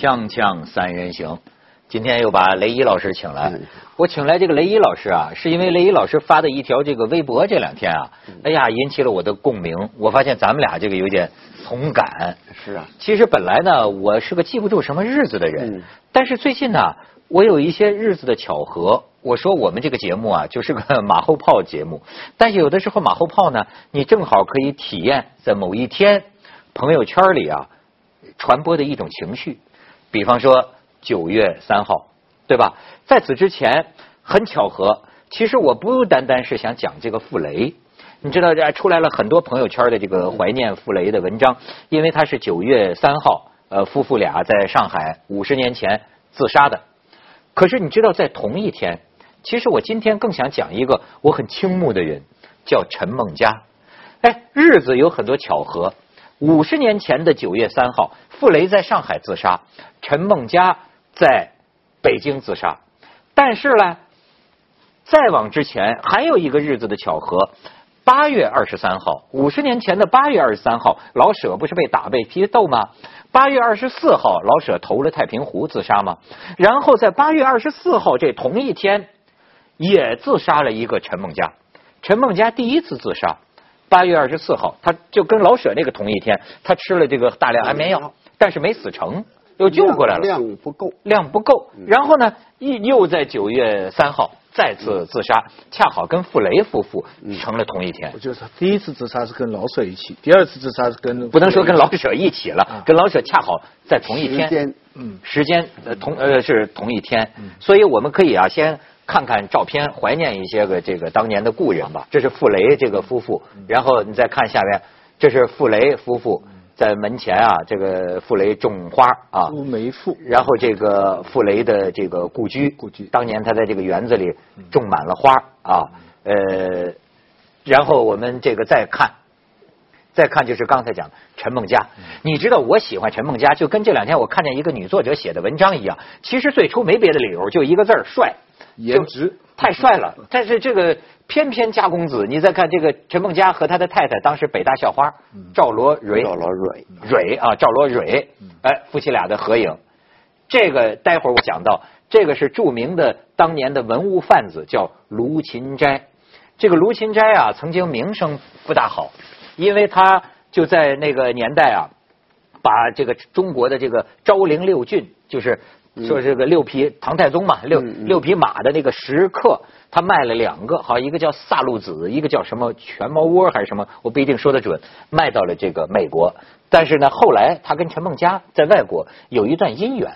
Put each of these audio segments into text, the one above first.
锵锵三人行，今天又把雷伊老师请来嗯。我请来这个雷伊老师啊，是因为雷伊老师发的一条这个微博，这两天啊，哎呀，引起了我的共鸣。我发现咱们俩这个有点同感。是啊，其实本来呢，我是个记不住什么日子的人，嗯但是最近呢，我有一些日子的巧合。我说我们这个节目啊，就是个马后炮节目，但是有的时候马后炮呢，你正好可以体验在某一天朋友圈里啊传播的一种情绪。比方说九月三号，对吧？在此之前，很巧合，其实我不单单是想讲这个傅雷。你知道，这出来了很多朋友圈的这个怀念傅雷的文章，因为他是九月三号，呃，夫妇俩在上海五十年前自杀的。可是你知道，在同一天，其实我今天更想讲一个我很倾慕的人，叫陈梦家。哎，日子有很多巧合。五十年前的九月三号，傅雷在上海自杀，陈梦家在北京自杀。但是呢，再往之前还有一个日子的巧合，八月二十三号，五十年前的八月二十三号，老舍不是被打被批斗吗？八月二十四号，老舍投了太平湖自杀吗？然后在八月二十四号这同一天，也自杀了一个陈梦家。陈梦家第一次自杀，八月二十四号，他就跟老舍那个同一天，他吃了这个大量安眠药，但是没死成，又救过来了。量不够。量不够。然后呢，又又在九月三号再次自杀，恰好跟傅雷夫妇成了同一天我。就是第一次自杀是跟老舍一起，第二次自杀是跟不能说跟老舍一起了，跟老舍恰好在同一天，时间嗯时间呃同呃是同一天，所以我们可以啊先看看照片，怀念一些个这个当年的故人吧。这是傅雷这个夫妇，然后你再看下面，这是傅雷夫妇在门前啊，这个傅雷种花啊，朱梅树，然后这个傅雷的这个故居，故居。当年他在这个园子里种满了花啊，呃，然后我们这个再看，再看就是刚才讲陈梦佳，你知道我喜欢陈梦佳，就跟这两天我看见一个女作者写的文章一样，其实最初没别的理由，就一个字儿帅，颜值太帅了。但是这个偏偏家公子，你再看这个陈梦佳和他的太太，当时北大校花赵罗蕊，赵罗蕊蕊啊，赵罗蕊，哎，夫妻俩的合影。这个待会儿我讲到，这个是著名的当年的文物贩子，叫卢芹斋。这个卢芹斋啊，曾经名声不大好，因为他就在那个年代啊，把这个中国的这个昭陵六骏，就是说这个六匹唐太宗嘛，六六匹马的那个石刻，他卖了两个，好像一个叫萨路子，一个叫什么全毛窝还是什么，我不一定说得准，卖到了这个美国。但是呢，后来他跟陈梦佳在外国有一段姻缘，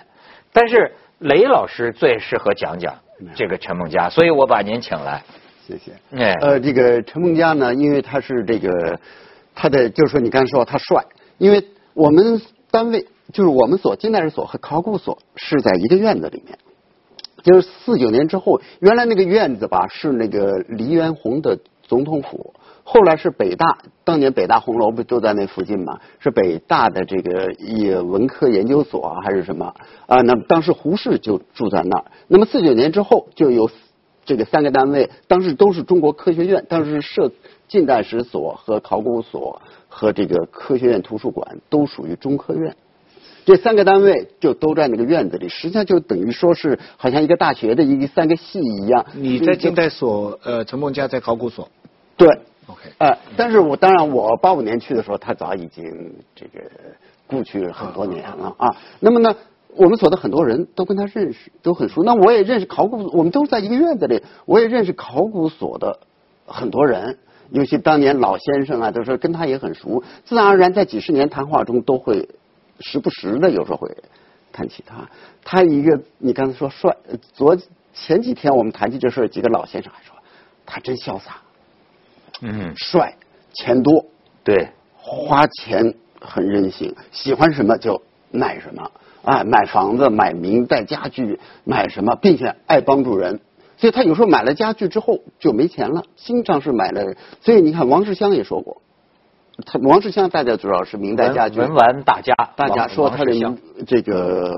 但是雷老师最适合讲讲这个陈梦佳，所以我把您请来。谢谢。哎，呃，这个陈梦佳呢，因为他是这个他的，就是说你刚才说他帅，因为我们单位就是我们所近代史所和考古所是在一个院子里面。就是四九年之后，原来那个院子吧是那个黎元洪的总统府，后来是北大，当年北大红楼不都在那附近嘛？是北大的这个一文科研究所，还是什么啊？那么当时胡适就住在那儿。那么四九年之后就有这个三个单位，当时都是中国科学院，当时设近代史所和考古所和这个科学院图书馆都属于中科院。这三个单位就都在那个院子里，实际上就等于说是好像一个大学的一个三个系一样。你在近代所，呃，陈梦家在考古所对，，OK，呃，但是我当然我八五年去的时候，他早已经这个故去很多年了啊。那么呢，我们所的很多人都跟他认识，都很熟。那我也认识考古，我们都在一个院子里，我也认识考古所的很多人，尤其当年老先生啊，都是跟他也很熟。自然而然，在几十年谈话中，都会时不时的有时候会谈起他。他一个，你刚才说帅，呃昨前几天我们谈起这事，几个老先生还说他真潇洒。嗯，帅，钱多，对，花钱很任性，喜欢什么就买什么，哎，买房子、买名带家具、买什么，并且爱帮助人。所以他有时候买了家具之后就没钱了，经常是买了。所以你看，王世襄也说过，他王世襄大家知道是明代家具文玩大家，大家说他的这个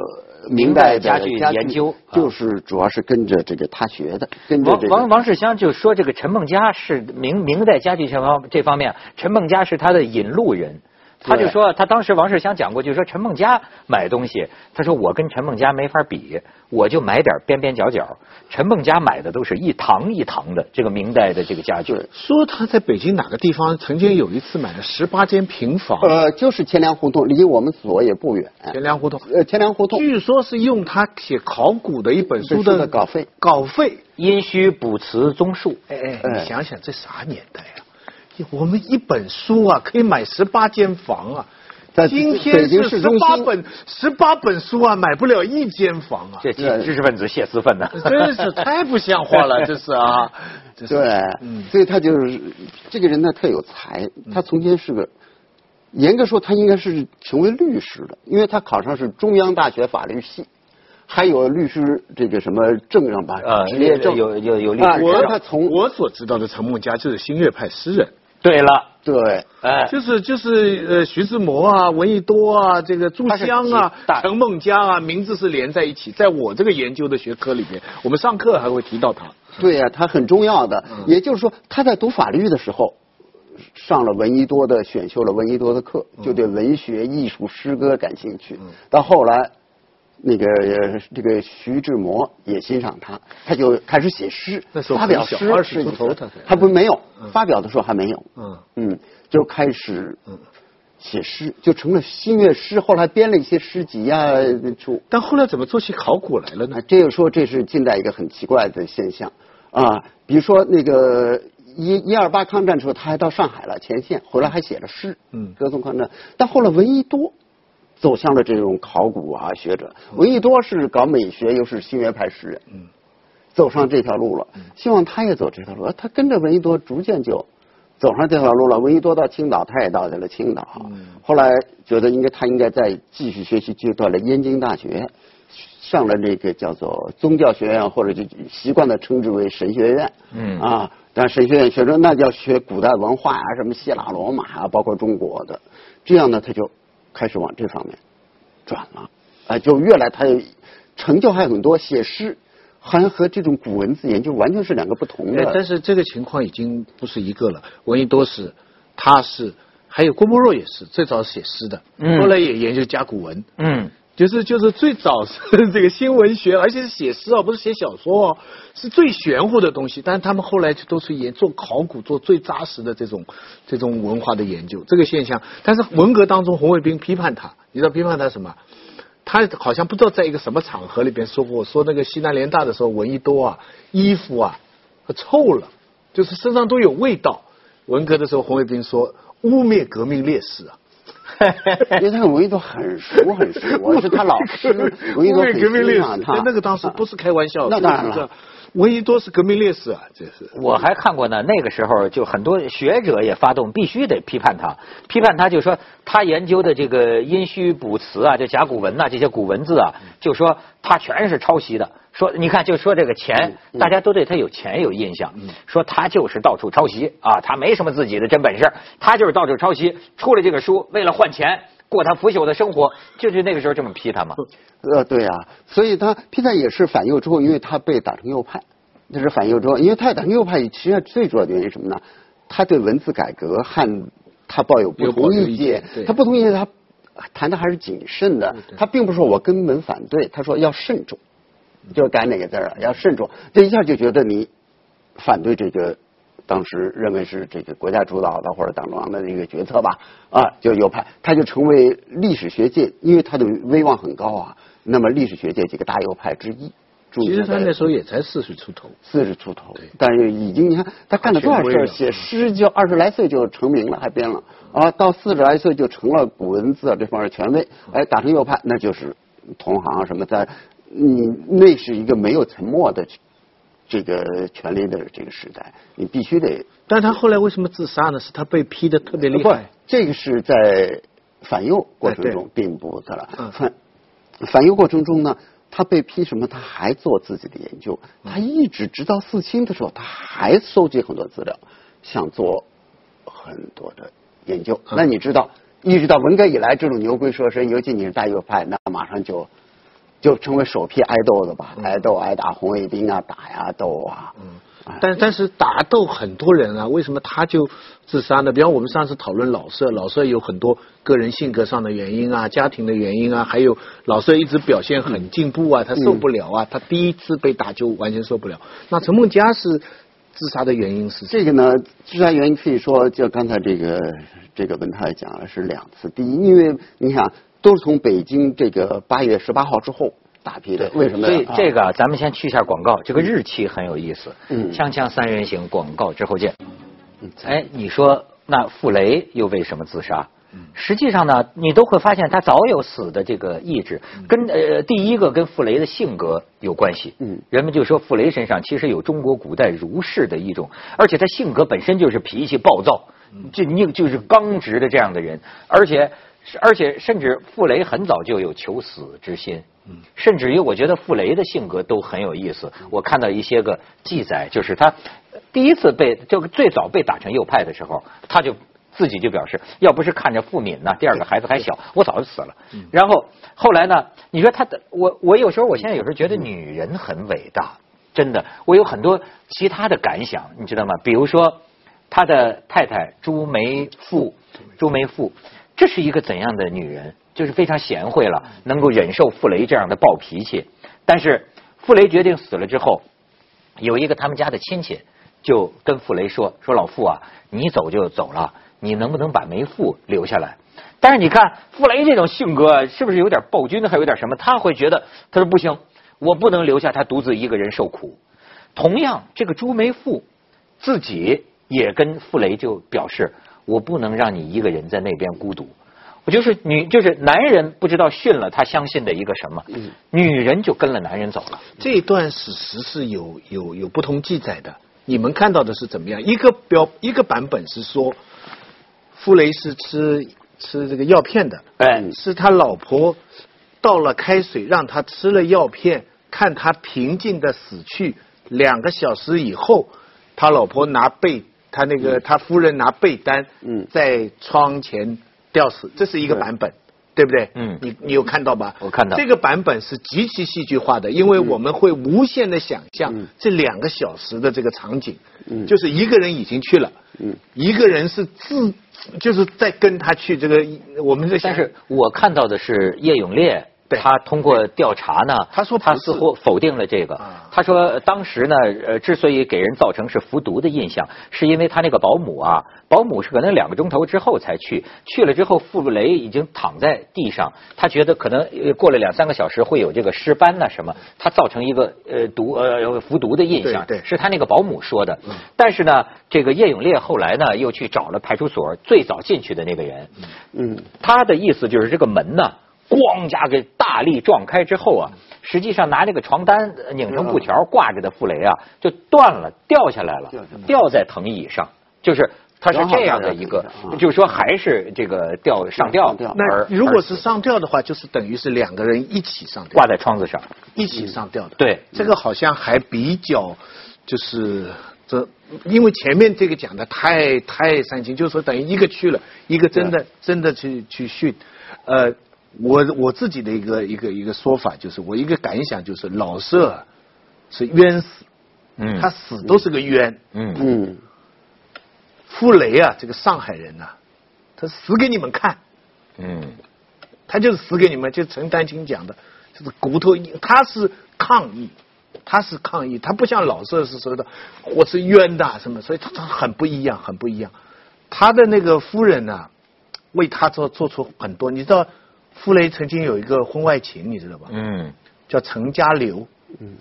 明明代家具研究啊就是主要是跟着这个他学的，跟着王这个王王世襄就说这个陈梦家是明明代家具这方这方面，陈梦家是他的引路人。他就说他当时王世襄讲过，就是说陈梦家买东西，他说我跟陈梦家没法比，我就买点边边角角。陈梦家买的都是一堂一堂的这个明代的这个家具。说他在北京哪个地方曾经有一次买了十八间平房，呃，就是钱粮胡同，离我们所也不远。钱粮胡同，呃，钱粮胡同，据说是用他写考古的一本书的的稿费，稿费殷墟卜辞综述。哎哎，你想想这啥年代啊？我们一本书啊，可以买十八间房啊。在今北天是十八本十八本书啊，买不了一间房啊！这知识分子泄私愤呐，真是太不像话了，这是啊。这是对，所以他就是这个人呢特有才，他从前是个，严格说他应该是成为律师的，因为他考上是中央大学法律系，还有律师这个什么证上吧，呃，职业证有有有律师我。他从我所知道的陈梦家就是新月派诗人，对了，对哎，就是就是呃徐志摩啊、闻一多啊、这个朱湘啊陈梦家啊，名字是连在一起。在我这个研究的学科里面，我们上课还会提到他。对呀、他很重要的。也就是说，他在读法律的时候，上了闻一多的选修了闻一多的课，就对文学、艺术、诗歌感兴趣。到后来，那个呃这个徐志摩也欣赏他，他就开始写诗发表小诗，20是出头他还不没有发表的时候还没有。嗯嗯，就开始写诗，就成了新月诗。后来编了一些诗集啊，出但后来怎么做起考古来了呢啊，？这个说这是近代一个很奇怪的现象啊。比如说那个一一二八抗战时候，他还到上海了前线，回来还写了诗，嗯歌颂抗战。但后来闻一多走向了这种考古啊学者，闻一多是搞美学，又是新约派诗人，嗯，走上这条路了。希望他也走这条路，他跟着闻一多逐渐就。走上这条路了，闻一多到青岛，他也到了青岛。后来觉得应该他应该再继续学习，就到了燕京大学，上了这个叫做宗教学院，或者就习惯的称之为神学院。嗯啊，但神学院学生那叫学古代文化啊，什么希腊罗马啊，包括中国的，这样呢，他就开始往这方面转了，啊，就越来他成就还很多，写诗。好像和这种古文字研究完全是两个不同的。哎但是这个情况已经不是一个了。闻一多是，他是，还有郭沫若也是，最早写诗的，嗯后来也研究甲骨文。嗯，就是就是最早是 这个新文学，而且是写诗哦，不是写小说哦，是最玄乎的东西。但是他们后来就都是研做考古，做最扎实的这种这种文化的研究，这个现象。但是文革当中，红卫兵批判他，你知道批判他什么？他好像不知道在一个什么场合里边说过，说那个西南联大的时候，闻一多啊，衣服啊臭了，就是身上都有味道。文革的时候，红卫兵说污蔑革命烈士啊。因为他跟闻一多很熟很熟，我是他老师，闻一多很革命烈士欣赏，他。那个当时不是开玩笑，那当然了这个闻一多是革命烈士啊，这是。我还看过呢，那个时候就很多学者也发动，必须得批判他，批判他就说他研究的这个殷墟卜辞啊，这甲骨文呐、这些古文字啊，就说他全是抄袭的。说你看，就说这个钱，大家都对他有钱有印象，说他就是到处抄袭啊，他没什么自己的真本事，他就是到处抄袭，出了这个书为了换钱，过他腐朽的生活，就是那个时候这么批他嘛。呃，对啊、所以他批他也是反右之后，因为他被打成右派，那是反右之后，因为他打成右派，实际上最主要的原因是什么呢？他对文字改革和他抱有不同意见他不同意见，他谈的还是谨慎的，他并不是说我根本反对，他说要慎重，就改哪个字儿啊，要慎重，这一下就觉得你反对这个。当时认为是这个国家主导的或者党中央的一个决策吧，啊，就右派，他就成为历史学界，因为他的威望很高啊，那么历史学界几个大右派之一。其实他那时候也才四十出头，四十出头，但是已经你看他干了多少事儿，写诗就二十来岁就成名了，还编了啊，到四十来岁就成了古文字啊这方面权威，哎，打成右派那就是同行啊什么在，你那是一个没有沉默的这个权力的这个时代，你必须得但他后来为什么自杀呢？是他被批的特别厉不害。，这个是在反右过程哎中并不的了嗯。反反右过程中呢，他被批什么？他还做自己的研究，嗯他一直直到四清的时候，他还搜集很多资料，想做很多的研究。嗯那你知道，一直到文革以来，这种牛鬼蛇神，尤其你是大右派，那马上就就成为首批挨斗的吧？挨斗、挨打红卫兵啊，打呀斗啊。嗯但但是打斗很多人啊，为什么他就自杀呢？比方我们上次讨论老舍，老舍有很多个人性格上的原因啊，家庭的原因啊，还有老舍一直表现很进步啊，他受不了啊，他第一次被打就完全受不了。那陈梦家是自杀的原因是这个呢？自杀原因可以说，就刚才这个这个文涛也讲了，是两次。第一，因为你想都是从北京这个八月十八号之后。大批的，为什么？所以这个咱们先去一下广告，这个日期很有意思。嗯，锵锵三人行广告之后见。哎，你说那傅雷又为什么自杀？实际上呢，你都会发现他早有死的这个意志，跟呃第一个跟傅雷的性格有关系。嗯，人们就说傅雷身上其实有中国古代儒士的一种，而且他性格本身就是脾气暴躁，就你就是刚直的这样的人，而且。而且甚至傅雷很早就有求死之心，甚至于我觉得傅雷的性格都很有意思。我看到一些个记载，就是他第一次被就最早被打成右派的时候，他就自己就表示，要不是看着傅敏呢，第二个孩子还小，我早就死了。然后后来呢，你说他的我我有时候我现在有时候觉得女人很伟大，真的，我有很多其他的感想，你知道吗？比如说他的太太朱梅馥，朱梅馥。这是一个怎样的女人？就是非常贤惠了，能够忍受傅雷这样的暴脾气。但是傅雷决定死了之后，有一个他们家的亲戚就跟傅雷说：“说老傅啊，你走就走了，你能不能把梅馥留下来？”但是你看傅雷这种性格，是不是有点暴君，还有点什么？他会觉得他说不行，我不能留下他独自一个人受苦。同样，这个朱梅馥自己也跟傅雷就表示。我不能让你一个人在那边孤独，我就是女，就是男人不知道训了他相信的一个什么，女人就跟了男人走了。这一段史实是有有有不同记载的，你们看到的是怎么样？一个标一个版本是说，傅雷是吃吃这个药片的，哎，是他老婆倒了开水让他吃了药片，看他平静的死去，两个小时以后，他老婆拿被。他那个，他夫人拿被单，在窗前吊死，这是一个版本，对不对？嗯，你你有看到吧？我看到。这个版本是极其戏剧化的，因为我们会无限的想象这两个小时的这个场景，就是一个人已经去了，一个人是自就是在跟他去这个，我们在但是我看到的是叶永烈。他通过调查呢，他说他似乎否定了这个。他说当时呢，呃，之所以给人造成是服毒的印象，是因为他那个保姆啊，保姆是可能两个钟头之后才去，去了之后傅雷已经躺在地上，他觉得可能过了两三个小时会有这个尸斑呐什么，他造成一个呃毒呃服毒的印象，对，是他那个保姆说的。但是呢，这个叶永烈后来呢又去找了派出所最早进去的那个人，嗯，他的意思就是这个门呢。咣家给大力撞开之后啊，实际上拿那个床单拧成布条挂着的傅雷啊，就断了，掉下来了，掉在藤椅上，就是他是这样的一个，就是说还是这个吊上吊。那如果是上吊的话，就是等于是两个人一起上吊，挂在窗子上，一起上吊的。对，这个好像还比较就是这，因为前面这个讲的太太煽情，就是说等于一个去了，一个真的真的去去训，呃。我我自己的一个一个一个说法就是，我一个感想就是，老舍是冤死，嗯，他死都是个冤，嗯。嗯，傅雷啊，这个上海人呐，他死给你们看，嗯，他就是死给你们，就陈丹青讲的，就是骨头，他是抗议，他是抗议，他不像老舍是说的我是冤的什么，所以他他很不一样，很不一样。他的那个夫人呢，为他做做出很多，你知道。傅雷曾经有一个婚外情，你知道吧？嗯，叫陈家刘。嗯，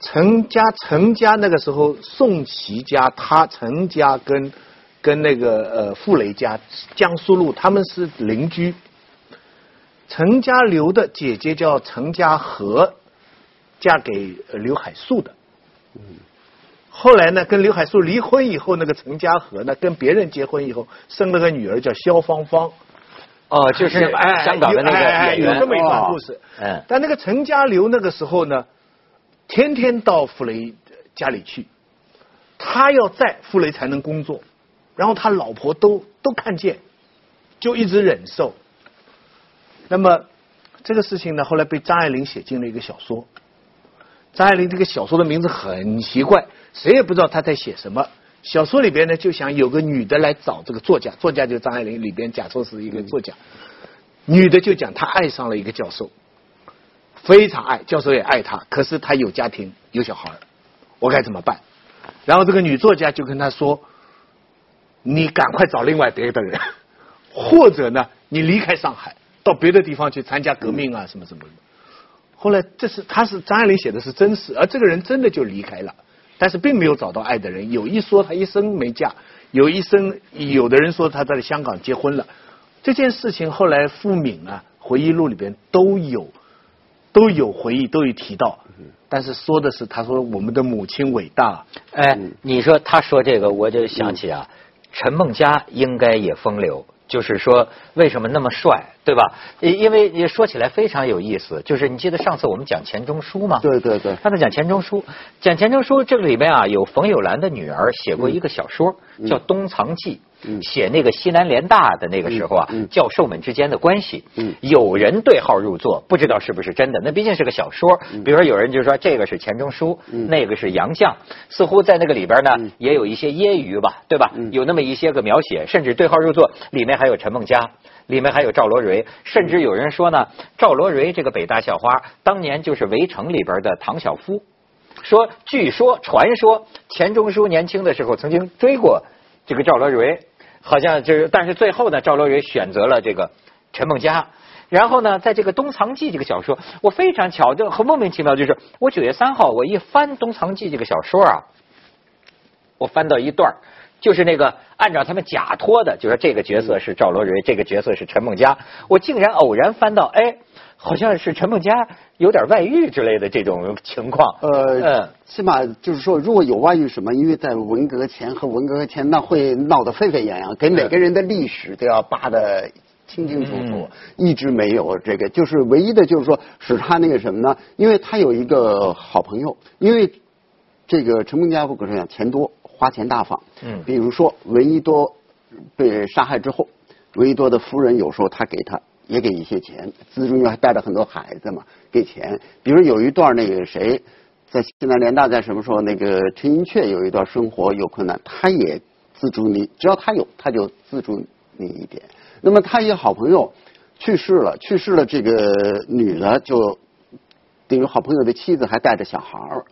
陈家陈家那个时候，宋琦家，他陈家跟跟那个呃傅雷家，江苏路，他们是邻居。陈家刘的姐姐叫陈家和，嫁给刘海粟的。嗯，后来呢，跟刘海粟离婚以后，那个陈家和呢，跟别人结婚以后，生了个女儿叫萧芳芳。哦，就是哎香港的那个演员，有这么一段故事。嗯，但那个陈家流那个时候呢，天天到傅雷家里去，他要在傅雷才能工作，然后他老婆都都看见，就一直忍受。那么这个事情呢，后来被张爱玲写进了一个小说。张爱玲这个小说的名字很奇怪，谁也不知道她在写什么。小说里边呢，就想有个女的来找这个作家，作家就张爱玲里边假说是一个作家，女的就讲她爱上了一个教授，非常爱，教授也爱她，可是她有家庭有小孩我该怎么办？然后这个女作家就跟他说：“你赶快找另外别的人，或者呢，你离开上海，到别的地方去参加革命啊，什么什么的。”后来这是他是张爱玲写的是真实，而这个人真的就离开了，但是并没有找到爱的人。有一说他一生没嫁，有一生有的人说他在香港结婚了。这件事情后来傅敏啊回忆录里边都有都有回忆，都有提到。但是说的是他说我们的母亲伟大。哎，你说他说这个，我就想起啊，陈梦佳应该也风流。就是说，为什么那么帅，对吧？因为说起来非常有意思。就是你记得上次我们讲钱钟书吗？对对对。他在讲钱钟书，讲钱钟书这个里面啊，有冯友兰的女儿写过一个小说，叫《东藏记》。写那个西南联大的那个时候啊，教授们之间的关系，有人对号入座，不知道是不是真的。那毕竟是个小说，比如说有人就说这个是钱钟书，那个是杨绛，似乎在那个里边呢也有一些揶揄吧，对吧？有那么一些个描写，甚至对号入座，里面还有陈梦佳，里面还有赵罗蕊，甚至有人说呢，赵罗蕊这个北大校花，当年就是《围城》里边的唐晓夫，说据说传说钱钟书年轻的时候曾经追过这个赵罗蕤。好像就是，但是最后呢，赵罗蕊选择了这个陈梦家。然后呢，在这个《东藏记》这个小说，我非常巧，就很莫名其妙，就是我九月三号我一翻《东藏记》这个小说啊，我翻到一段就是那个按照他们假托的，就说这个角色是赵罗蕊，这个角色是陈梦家。我竟然偶然翻到，哎。好像是陈梦佳有点外遇之类的这种情况。呃，起码就是说，如果有外遇什么，因为在文革前和文革前，那会闹得沸沸扬扬，给每个人的历史都要扒得清清楚楚。一直没有这个，就是唯一的就是说，使他那个什么呢？因为他有一个好朋友，因为这个陈梦家不跟你讲，钱多，花钱大方。嗯。比如说，闻一多被杀害之后，闻一多的夫人有时候他给他。也给一些钱，资助，因为还带着很多孩子嘛，给钱。比如有一段那个谁，在西南联大，在什么时候那个陈寅恪有一段生活有困难，他也资助你，只要他有，他就资助你一点。那么他一个好朋友去世了，去世了，这个女的就等于好朋友的妻子还带着小孩儿，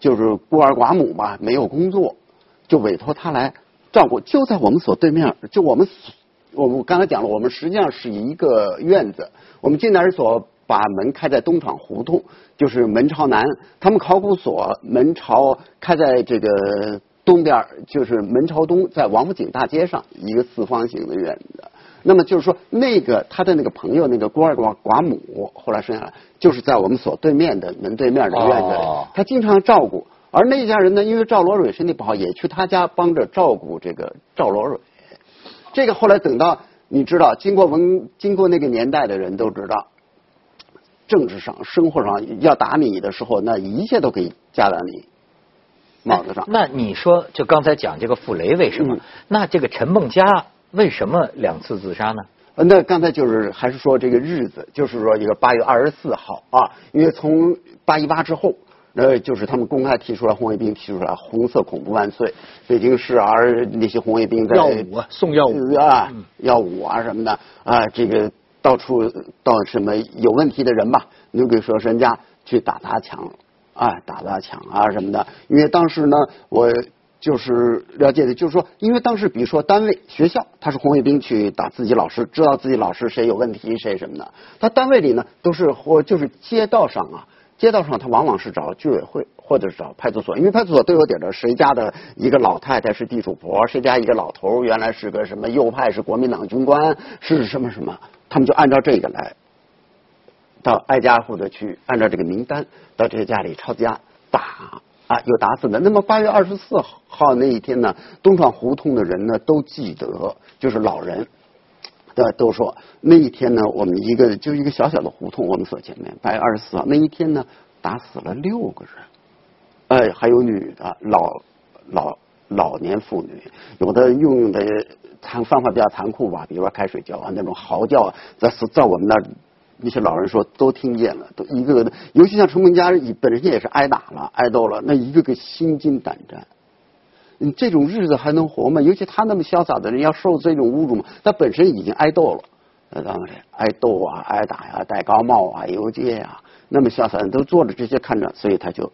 就是孤儿寡母吧，没有工作，就委托他来照顾，就在我们所对面，就我们。我我刚才讲了，我们实际上是一个院子。我们进来所把门开在东厂胡同，就是门朝南。他们考古所门朝开在这个东边，就是门朝东，在王府井大街上一个四方形的院子。那么就是说，那个他的那个朋友，那个孤儿寡寡母，后来生下来，就是在我们所对面的门对面的院子里。他经常照顾，而那家人呢，因为赵罗蕊身体不好，也去他家帮着照顾这个赵罗蕊。这个后来等到你知道，经过文经过那个年代的人都知道，政治上、生活上要打你的时候，那一切都可以加到你帽子上。那你说，就刚才讲这个傅雷为什么？那这个陈梦家为什么两次自杀呢？那刚才就是还是说这个日子，就是说一个八月二十四号啊，因为从八一八之后。呃，就是他们公开提出来，红卫兵提出来“红色恐怖万岁”，北京市而那些红卫兵在耀武啊，送耀武啊，耀武啊什么的啊，这个到处到什么有问题的人吧，你给说人家去打砸抢啊，打砸抢啊什么的。因为当时呢，我就是了解的，就是说，因为当时比如说单位、学校，他是红卫兵去打自己老师，知道自己老师谁有问题，谁什么的。他单位里呢，都是或就是街道上啊。街道上，他往往是找居委会或者是找派出所，因为派出所都有点的，谁家的一个老太太是地主婆，谁家一个老头原来是个什么右派，是国民党军官，是什么什么，他们就按照这个来，到挨家户的去按照这个名单到这个家里抄家打啊，有打死的。那么八月二十四号那一天呢，东厂胡同的人呢都记得，就是老人。呃，都说那一天呢，我们一个就一个小小的胡同，我们所见面。八月二十四号那一天呢，打死了六个人，哎，还有女的，老老老年妇女，有的用的残方法比较残酷吧，比如说开水浇啊，那种嚎叫，在在我们那那些老人说都听见了，都一个个的，尤其像陈文家本身也是挨打了、挨斗了，那一个个心惊胆战。你这种日子还能活吗？尤其他那么潇洒的人，要受这种侮辱吗？他本身已经挨斗了，那当然挨斗啊、挨打呀、戴高帽啊、游街呀，那么潇洒人都做着这些看着，所以他就，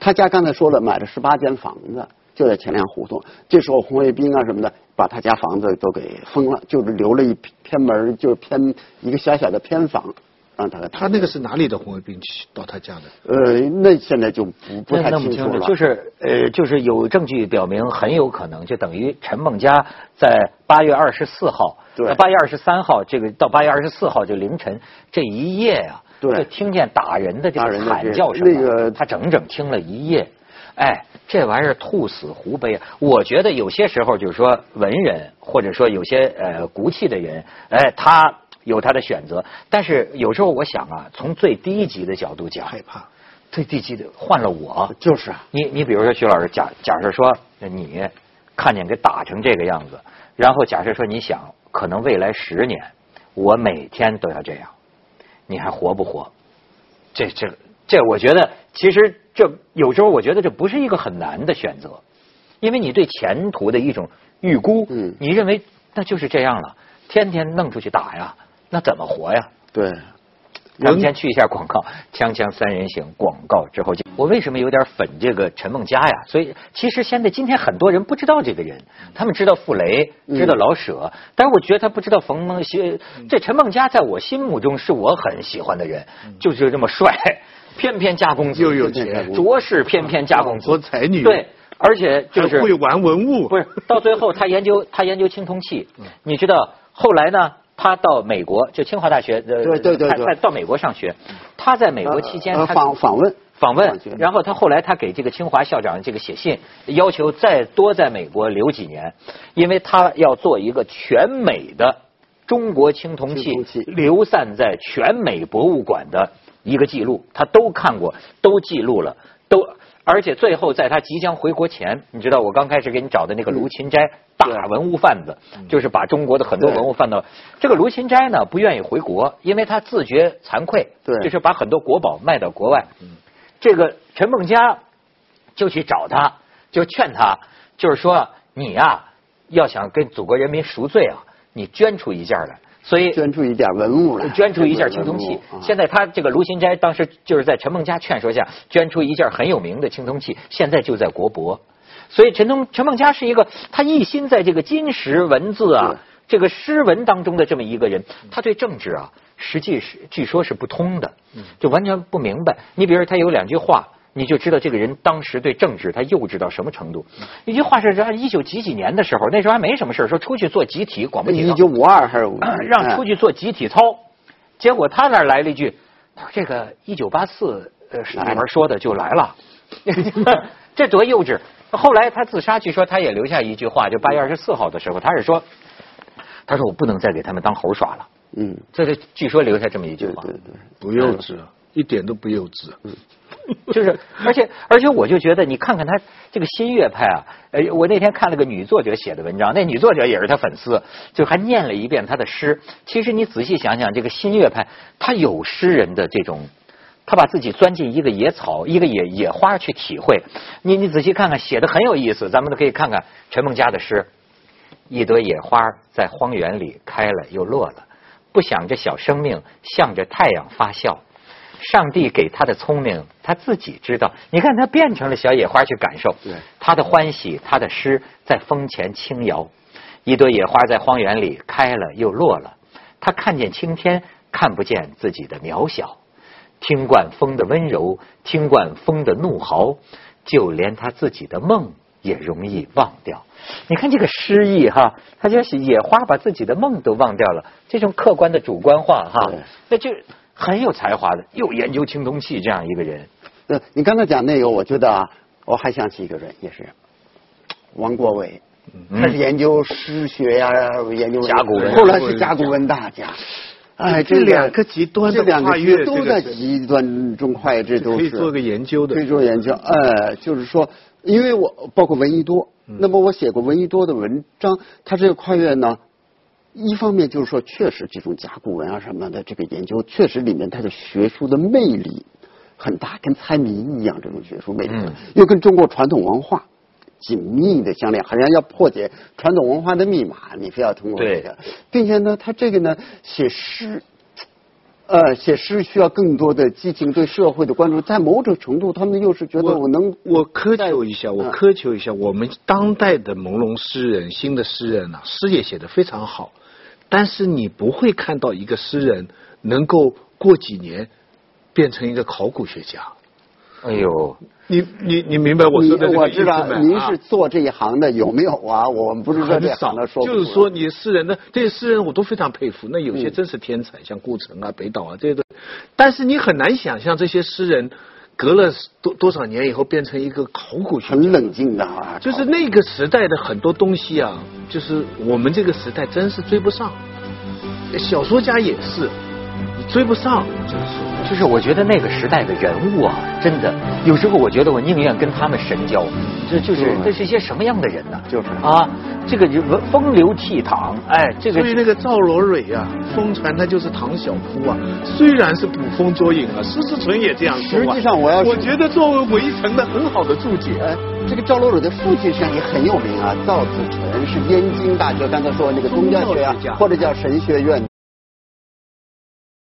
他家刚才说了，买了十八间房子，就在前粮胡同。这时候红卫兵啊什么的，把他家房子都给封了，就是留了一偏门，就是偏一个小小的偏房，让他他那个是哪里的红卫兵去到他家的？呃，那现在就不不太弄不清楚，了。就是呃，就是有证据表明很有可能，就等于陈梦佳在八月二十四号，对八月二十三号，这个到八月二十四号就凌晨这一夜啊、对就听见打人的这个打人的这惨叫声啊，那个他整整听了一夜。哎，这玩意儿兔死狐悲啊！我觉得有些时候就是说文人，或者说有些呃骨气的人，哎，他有他的选择。但是有时候我想啊，从最低级的角度讲，害怕。最低级的换了我，就是啊，你你比如说徐老师假假设说你看见给打成这个样子，然后假设说你想可能未来十年我每天都要这样，你还活不活？这这这，我觉得其实这有时候我觉得这不是一个很难的选择，因为你对前途的一种预估，嗯你认为那就是这样了，天天弄出去打呀，那怎么活呀？对。咱们先去一下广告，《锵锵三人行》广告之后见。我为什么有点粉这个陈梦佳呀？所以其实现在今天很多人不知道这个人，他们知道傅雷，知道老舍，但是我觉得他不知道冯梦溪。这陈梦佳在我心目中是我很喜欢的人，就是这么帅，翩翩家公子，又有钱着实翩翩家公子，多才女对，而且就是会玩文物，不是，到最后他研究他研究青铜器，你知道后来呢？他到美国，就清华大学的，对对对到美国上学。他在美国期间，访访问访问，然后他后来他给这个清华校长这个写信，要求再多在美国留几年，因为他要做一个全美的中国青铜器流散在全美博物馆的一个记录，他都看过，都记录了，都。而且最后在他即将回国前，你知道我刚开始给你找的那个卢芹斋大文物贩子，就是把中国的很多文物贩到这个卢芹斋呢，不愿意回国，因为他自觉惭愧，对。就是把很多国宝卖到国外。这个陈梦家就去找他，就劝他，就是说你呀、要想跟祖国人民赎罪啊，你捐出一件来。所以捐出一点文物来，捐出一件青铜器现在他这个卢芹斋当时就是在陈梦家劝说下，捐出一件很有名的青铜器，现在就在国博。所以陈东陈梦家是一个他一心在这个金石文字啊，这个诗文当中的这么一个人，他对政治啊，实际是据说是不通的，就完全不明白。你比如说他有两句话。你就知道这个人当时对政治他幼稚到什么程度。一句话是说一九几几年的时候，那时候还没什么事儿说出去做集体广播体操一九五二还是五让出去做集体操，结果他那儿来了一句，他说这个一九八四呃里面说的就来了，这多幼稚。后来他自杀，据说他也留下一句话，就八月二十四号的时候，他是说，他说我不能再给他们当猴耍了。嗯，这是据说留下这么一句话。对对对，不幼稚，一点都不幼稚。就是，而且而且，我就觉得，你看看他这个新月派啊，呃，我那天看了个女作者写的文章，那女作者也是他粉丝，就还念了一遍他的诗。其实你仔细想想，这个新月派，他有诗人的这种，他把自己钻进一个野草、一个野野花去体会。你你仔细看看，写的很有意思，咱们都可以看看陈梦家的诗。一朵野花在荒原里开了又落了，不想这小生命向着太阳发笑。上帝给他的聪明，他自己知道。你看他变成了小野花去感受，对他的欢喜，他的诗在风前轻摇。一朵野花在荒原里开了又落了，他看见青天，看不见自己的渺小。听惯风的温柔，听惯风的怒嚎，就连他自己的梦也容易忘掉。你看这个诗意哈，他就是野花把自己的梦都忘掉了，这种客观的主观化哈，那就很有才华的，又研究青铜器这样一个人。呃，你刚才讲那个，我觉得啊，我还想起一个人，也是王国维，他是研究诗学呀、研究嗯甲骨文后来是甲骨文大家。哎，这两个极端的这两个跨越极都在极端中跨越，这都是可以做个研究的可以做研究。呃，就是说，因为我包括闻一多，嗯那么我写过闻一多的文章，他这个跨越呢，一方面就是说，确实这种甲骨文啊什么的这个研究，确实里面它的学术的魅力很大，跟猜谜一样，这种学术魅力，嗯又跟中国传统文化紧密的相连，好像要破解传统文化的密码，你非要通过这个，并且呢，他这个呢写诗。呃，写诗需要更多的激情，对社会的关注，在某种程度，他们又是觉得我能，我苛求一下，我嗯苛求一下，我们当代的朦胧诗人、新的诗人呢、诗也写得非常好，但是你不会看到一个诗人能够过几年变成一个考古学家。哎呦，你你你明白我说的这个我意思吗？知道您啊是做这一行的，有没有啊？我们不是说这很少行的，说不出来就是说你诗人的这些诗人我都非常佩服，那有些嗯真是天才，像顾城啊、北岛啊这些都，但是你很难想象这些诗人隔了多多少年以后变成一个考古学家。很冷静的啊，就是那个时代的很多东西啊，就是我们这个时代真是追不上。小说家也是，你追不上，就是。就是我觉得那个时代的人物啊，真的有时候我觉得我宁愿跟他们神交。这就是对这是一些什么样的人呢？就是啊，这个人风流倜傥，哎，这个所以那个赵罗蕊啊，疯传他就是唐小夫啊，虽然是捕风捉影啊，施世纯也这样说啊。实际上我要我觉得作为围城的很好的注解。呃，这个赵罗蕊的父亲实际上也很有名啊，赵子纯是燕京大学，刚才说那个宗教学啊或者叫神学院。